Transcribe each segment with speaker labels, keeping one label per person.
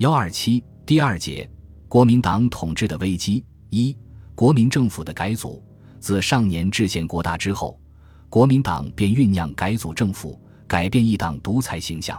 Speaker 1: 幺二七第二节，国民党统治的危机一，国民政府的改组。自上年制宪国大之后，国民党便酝酿改组政府，改变一党独裁形象。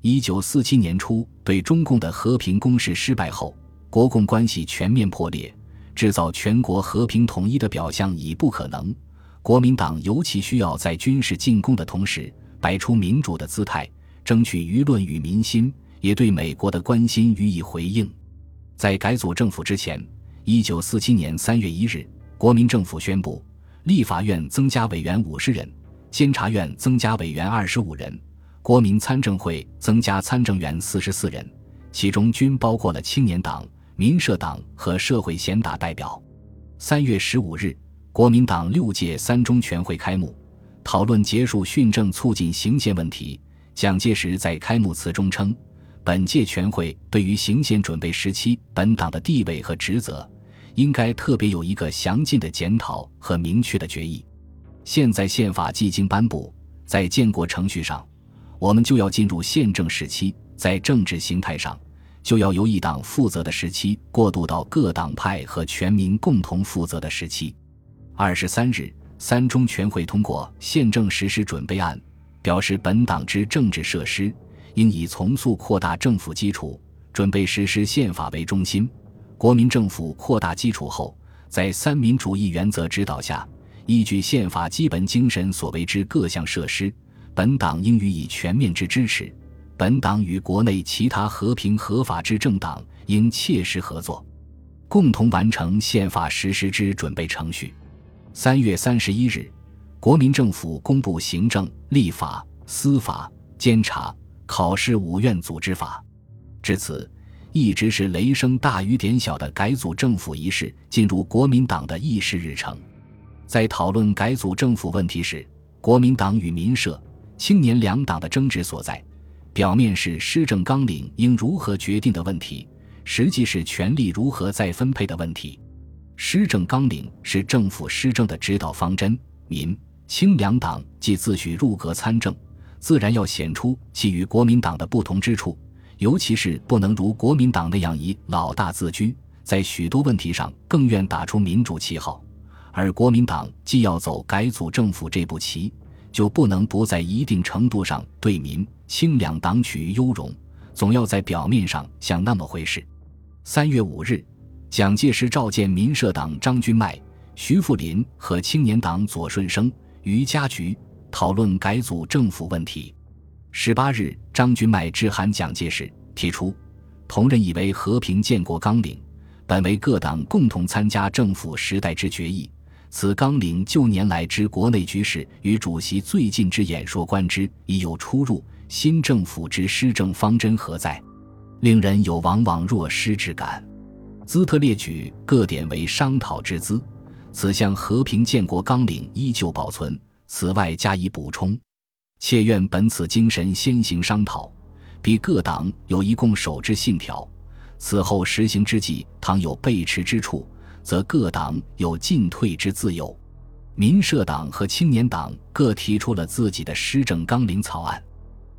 Speaker 1: 一九四七年初，对中共的和平攻势失败后，国共关系全面破裂，制造全国和平统一的表象已不可能。国民党尤其需要在军事进攻的同时，摆出民主的姿态，争取舆论与民心。也对美国的关心予以回应。在改组政府之前，一九四七年三月一日，国民政府宣布，立法院增加委员五十人，监察院增加委员二十五人，国民参政会增加参政员四十四人，其中均包括了青年党、民社党和社会贤达代表。三月十五日，国民党六届三中全会开幕，讨论结束训政、促进行宪问题。蒋介石在开幕词中称。本届全会对于行宪准备时期本党的地位和职责，应该特别有一个详尽的检讨和明确的决议。现在宪法既经颁布，在建国程序上，我们就要进入宪政时期；在政治形态上，就要由一党负责的时期过渡到各党派和全民共同负责的时期。二十三日，三中全会通过《宪政实施准备案》，表示本党之政治设施。应以从速扩大政府基础，准备实施宪法为中心。国民政府扩大基础后，在三民主义原则指导下，依据宪法基本精神所为之各项设施，本党应予以全面之支持。本党与国内其他和平合法之政党应切实合作，共同完成宪法实施之准备程序。三月三十一日，国民政府公布行政、立法、司法、监察。考试五院组织法，至此，一直是雷声大雨点小的改组政府仪式进入国民党的议事日程。在讨论改组政府问题时，国民党与民社、青年两党的争执所在，表面是施政纲领应如何决定的问题，实际是权力如何再分配的问题。施政纲领是政府施政的指导方针，民、青两党既自诩入阁参政。自然要显出其与国民党的不同之处，尤其是不能如国民党那样以老大自居，在许多问题上更愿打出民主旗号。而国民党既要走改组政府这步棋，就不能不在一定程度上对民清两党取于优容，总要在表面上像那么回事。三月五日，蒋介石召见民社党张君迈、徐富林和青年党左顺生、于家菊。讨论改组政府问题。十八日，张君迈致函蒋介石，提出同仁以为和平建国纲领，本为各党共同参加政府时代之决议。此纲领就年来之国内局势与主席最近之演说观之，已有出入。新政府之施政方针何在？令人有往往若失之感。兹特列举各点为商讨之资。此项和平建国纲领依旧保存。此外加以补充，妾愿本此精神先行商讨，彼各党有一共守之信条。此后实行之际，倘有背驰之处，则各党有进退之自由。民社党和青年党各提出了自己的施政纲领草案。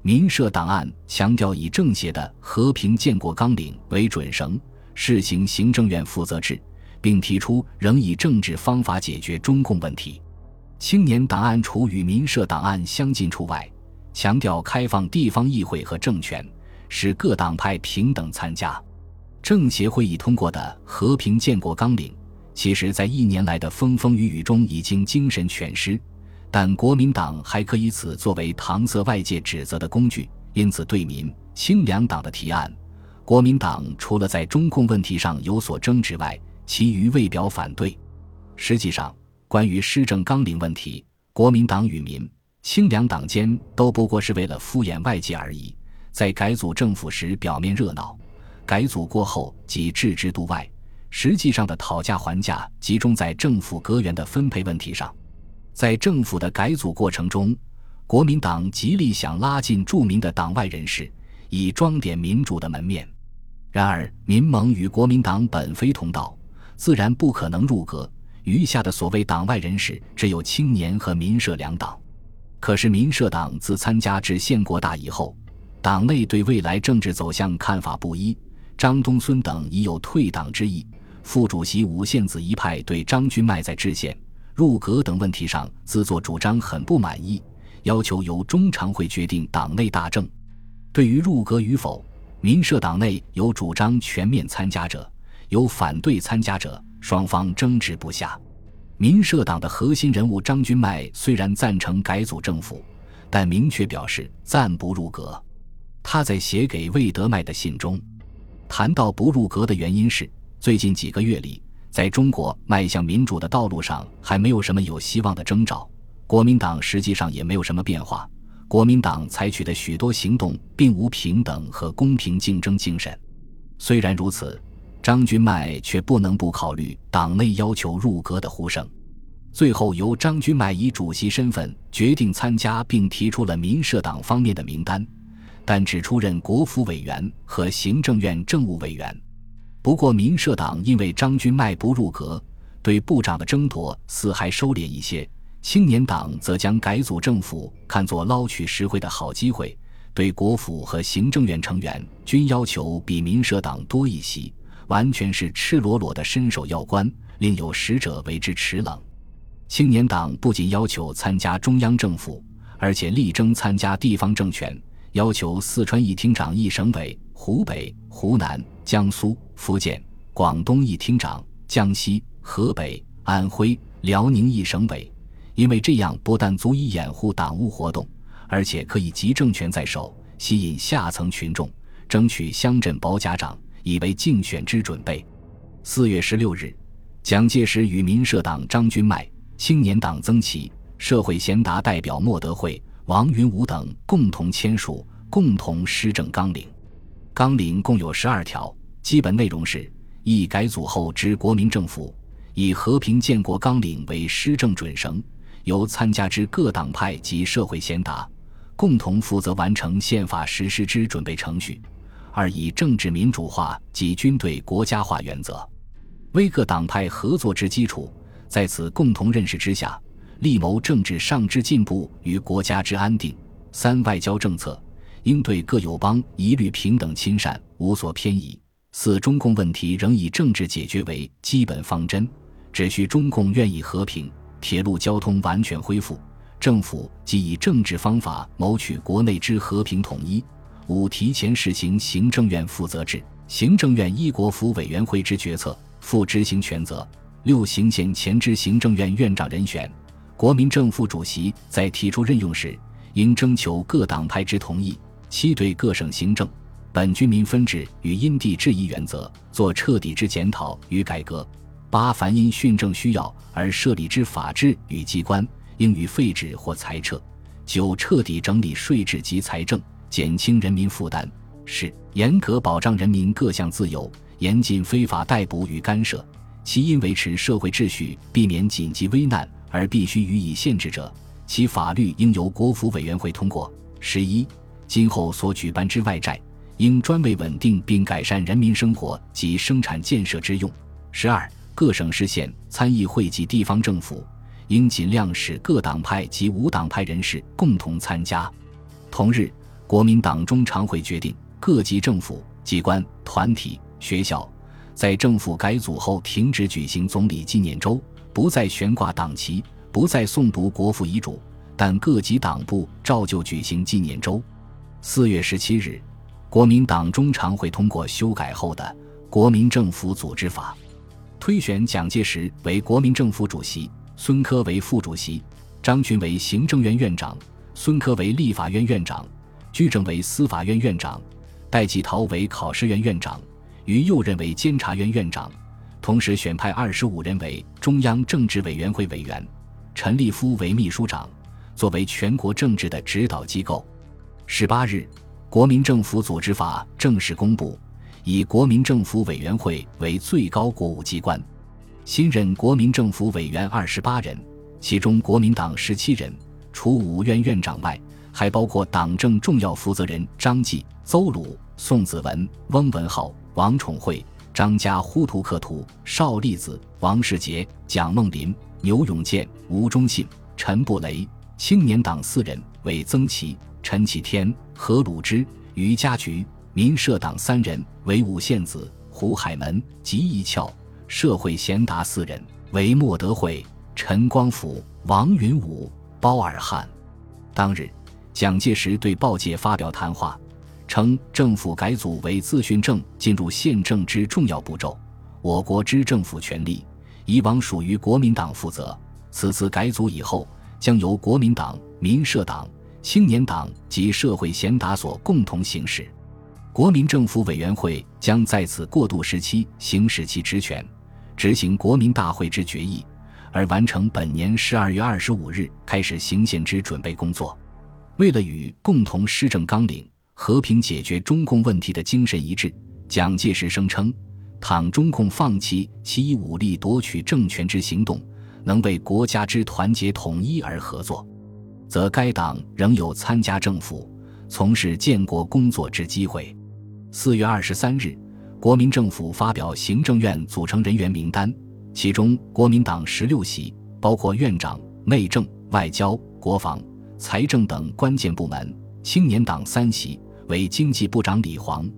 Speaker 1: 民社档案强调以政协的和平建国纲领为准绳，试行行政院负责制，并提出仍以政治方法解决中共问题。青年档案除与民社档案相近处外，强调开放地方议会和政权，使各党派平等参加。政协会议通过的和平建国纲领，其实在一年来的风风雨雨中已经精神全失，但国民党还可以此作为搪塞外界指责的工具。因此，对民清两党的提案，国民党除了在中共问题上有所争执外，其余未表反对。实际上。关于施政纲领问题，国民党与民清两党间都不过是为了敷衍外界而已。在改组政府时表面热闹，改组过后即置之度外，实际上的讨价还价集中在政府阁员的分配问题上。在政府的改组过程中，国民党极力想拉近著名的党外人士，以装点民主的门面。然而，民盟与国民党本非同道，自然不可能入阁。余下的所谓党外人士，只有青年和民社两党。可是民社党自参加至县国大以后，党内对未来政治走向看法不一，张东孙等已有退党之意。副主席吴献子一派对张君迈在制宪、入阁等问题上自作主张很不满意，要求由中常会决定党内大政。对于入阁与否，民社党内有主张全面参加者，有反对参加者，双方争执不下。民社党的核心人物张君迈虽然赞成改组政府，但明确表示暂不入阁。他在写给魏德迈的信中，谈到不入阁的原因是，最近几个月里，在中国迈向民主的道路上还没有什么有希望的征兆，国民党实际上也没有什么变化。国民党采取的许多行动并无平等和公平竞争精神。虽然如此，张君迈却不能不考虑党内要求入阁的呼声。最后，由张君迈以主席身份决定参加，并提出了民社党方面的名单，但只出任国府委员和行政院政务委员。不过，民社党因为张君迈不入阁，对部长的争夺似还收敛一些。青年党则将改组政府看作捞取实惠的好机会，对国府和行政院成员均要求比民社党多一席，完全是赤裸裸的伸手要官，另有使者为之齿冷。青年党不仅要求参加中央政府，而且力争参加地方政权，要求四川一厅长一省委，湖北、湖南、江苏、福建、广东一厅长，江西、河北、安徽、辽宁一省委。因为这样不但足以掩护党务活动，而且可以集政权在手，吸引下层群众，争取乡镇保甲长，以为竞选之准备。四月十六日，蒋介石与民社党张君迈、青年党曾琦、社会贤达代表莫德惠、王云武等共同签署共同施政纲领。纲领共有十二条，基本内容是：一、改组后之国民政府，以和平建国纲领为施政准绳。由参加之各党派及社会贤达共同负责完成宪法实施之准备程序；二以政治民主化及军队国家化原则为各党派合作之基础，在此共同认识之下，力谋政治上之进步与国家之安定。三外交政策应对各友邦一律平等亲善，无所偏移。四中共问题仍以政治解决为基本方针，只需中共愿意和平。铁路交通完全恢复，政府即以政治方法谋取国内之和平统一。五、提前实行行政院负责制，行政院依国府委员会之决策负执行权责。六、行宪前之行政院院长人选，国民政府主席在提出任用时，应征求各党派之同意。七、对各省行政本军民分治与因地制宜原则做彻底之检讨与改革。八凡因训政需要而设立之法制与机关，应予废止或裁撤。九彻底整理税制及财政，减轻人民负担。十严格保障人民各项自由，严禁非法逮捕与干涉。其因维持社会秩序、避免紧急危难而必须予以限制者，其法律应由国府委员会通过。十一今后所举办之外债，应专为稳定并改善人民生活及生产建设之用。十二。各省市县参议会及地方政府，应尽量使各党派及无党派人士共同参加。同日，国民党中常会决定，各级政府机关、团体、学校，在政府改组后停止举行总理纪念周，不再悬挂党旗，不再诵读国父遗嘱，但各级党部照旧举行纪念周。四月十七日，国民党中常会通过修改后的《国民政府组织法》。推选蒋介石为国民政府主席，孙科为副主席，张群为行政院院长，孙科为立法院院长，居正为司法院院长，戴季陶为考试院院长，于右任为监察院院长。同时选派二十五人为中央政治委员会委员，陈立夫为秘书长，作为全国政治的指导机构。十八日，国民政府组织法正式公布。以国民政府委员会为最高国务机关，新任国民政府委员二十八人，其中国民党十七人，除五院院长外，还包括党政重要负责人张继、邹鲁、宋子文、翁文浩、王宠惠、张家呼图克图、邵力子、王世杰、蒋梦麟、牛永健、吴忠信、陈布雷。青年党四人为曾琦、陈启天、何鲁之。于家菊，民社党三人为五县子，胡海门、吉义翘；社会贤达四人为莫德惠、陈光甫、王云武、包尔汉。当日，蒋介石对报界发表谈话，称政府改组为自训政进入宪政之重要步骤，我国之政府权力以往属于国民党负责，此次改组以后，将由国民党、民社党、青年党及社会贤达所共同行使。国民政府委员会将在此过渡时期行使其职权，执行国民大会之决议。而完成本年十二月二十五日开始行宪之准备工作，为了与共同施政纲领、和平解决中共问题的精神一致，蒋介石声称，倘中共放弃其以武力夺取政权之行动，能为国家之团结统一而合作，则该党仍有参加政府、从事建国工作之机会。四月二十三日，国民政府发表行政院组成人员名单。其中，国民党十六席，包括院长、内政、外交、国防、财政等关键部门；青年党三席，为经济部长李煌、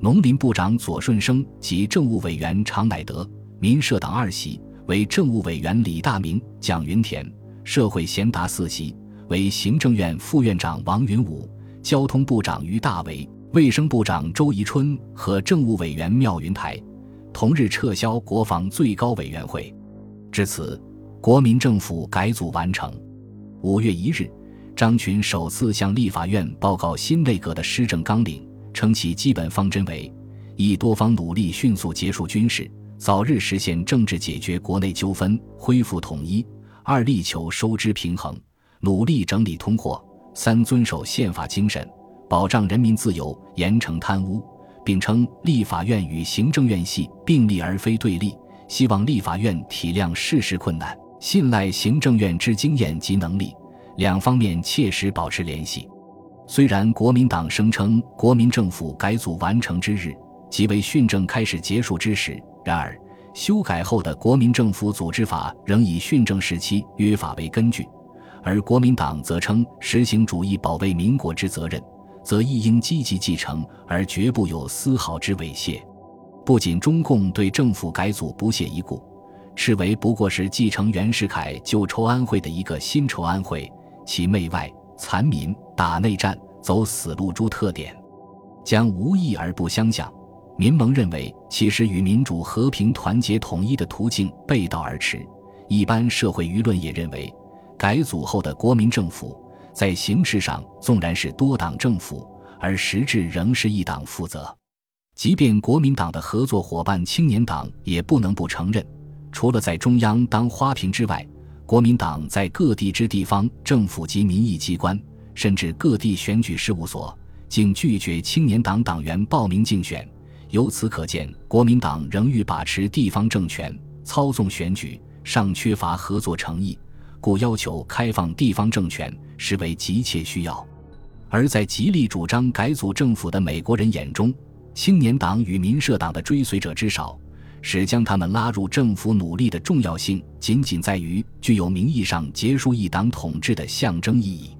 Speaker 1: 农林部长左顺生及政务委员常乃德；民社党二席，为政务委员李大明、蒋云田；社会贤达四席，为行政院副院长王云武、交通部长于大为、卫生部长周宜春和政务委员缪云台。同日撤销国防最高委员会，至此，国民政府改组完成。五月一日，张群首次向立法院报告新内阁的施政纲领，称其基本方针为：一、多方努力迅速结束军事，早日实现政治解决国内纠纷，恢复统一；二、力求收支平衡，努力整理通货；三、遵守宪法精神，保障人民自由，严惩贪污。并称立法院与行政院系并立而非对立，希望立法院体谅事实困难，信赖行政院之经验及能力，两方面切实保持联系。虽然国民党声称国民政府改组完成之日即为训政开始结束之时，然而修改后的国民政府组织法仍以训政时期约法为根据，而国民党则称实行主义保卫民国之责任。则亦应积极继承，而绝不有丝毫之猥亵。不仅中共对政府改组不屑一顾，视为不过是继承袁世凯旧筹安会的一个新筹安会，其媚外残民、打内战、走死路诸特点，将无异而不相像。民盟认为，其实与民主和平团结统一的途径背道而驰。一般社会舆论也认为，改组后的国民政府。在形式上纵然是多党政府，而实质仍是一党负责。即便国民党的合作伙伴青年党也不能不承认，除了在中央当花瓶之外，国民党在各地之地方政府及民意机关，甚至各地选举事务所，竟拒绝青年党党员报名竞选。由此可见，国民党仍欲把持地方政权、操纵选举，尚缺乏合作诚意。故要求开放地方政权实为急切需要，而在极力主张改组政府的美国人眼中，青年党与民社党的追随者之少，使将他们拉入政府努力的重要性仅仅在于具有名义上结束一党统治的象征意义。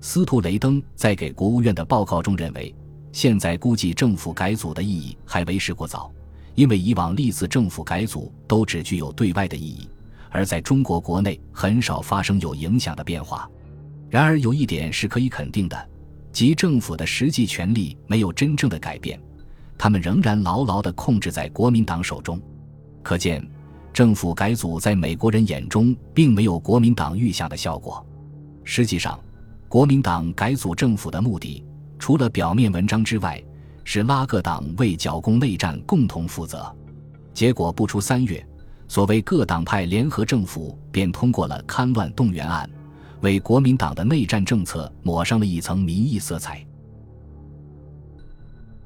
Speaker 1: 斯图雷登在给国务院的报告中认为，现在估计政府改组的意义还为时过早，因为以往历次政府改组都只具有对外的意义。而在中国国内很少发生有影响的变化。然而有一点是可以肯定的，即政府的实际权力没有真正的改变，他们仍然牢牢地控制在国民党手中。可见，政府改组在美国人眼中并没有国民党预想的效果。实际上，国民党改组政府的目的，除了表面文章之外，是拉各党为剿共内战共同负责。结果不出三月。所谓各党派联合政府便通过了戡乱动员案，为国民党的内战政策抹上了一层民意色彩。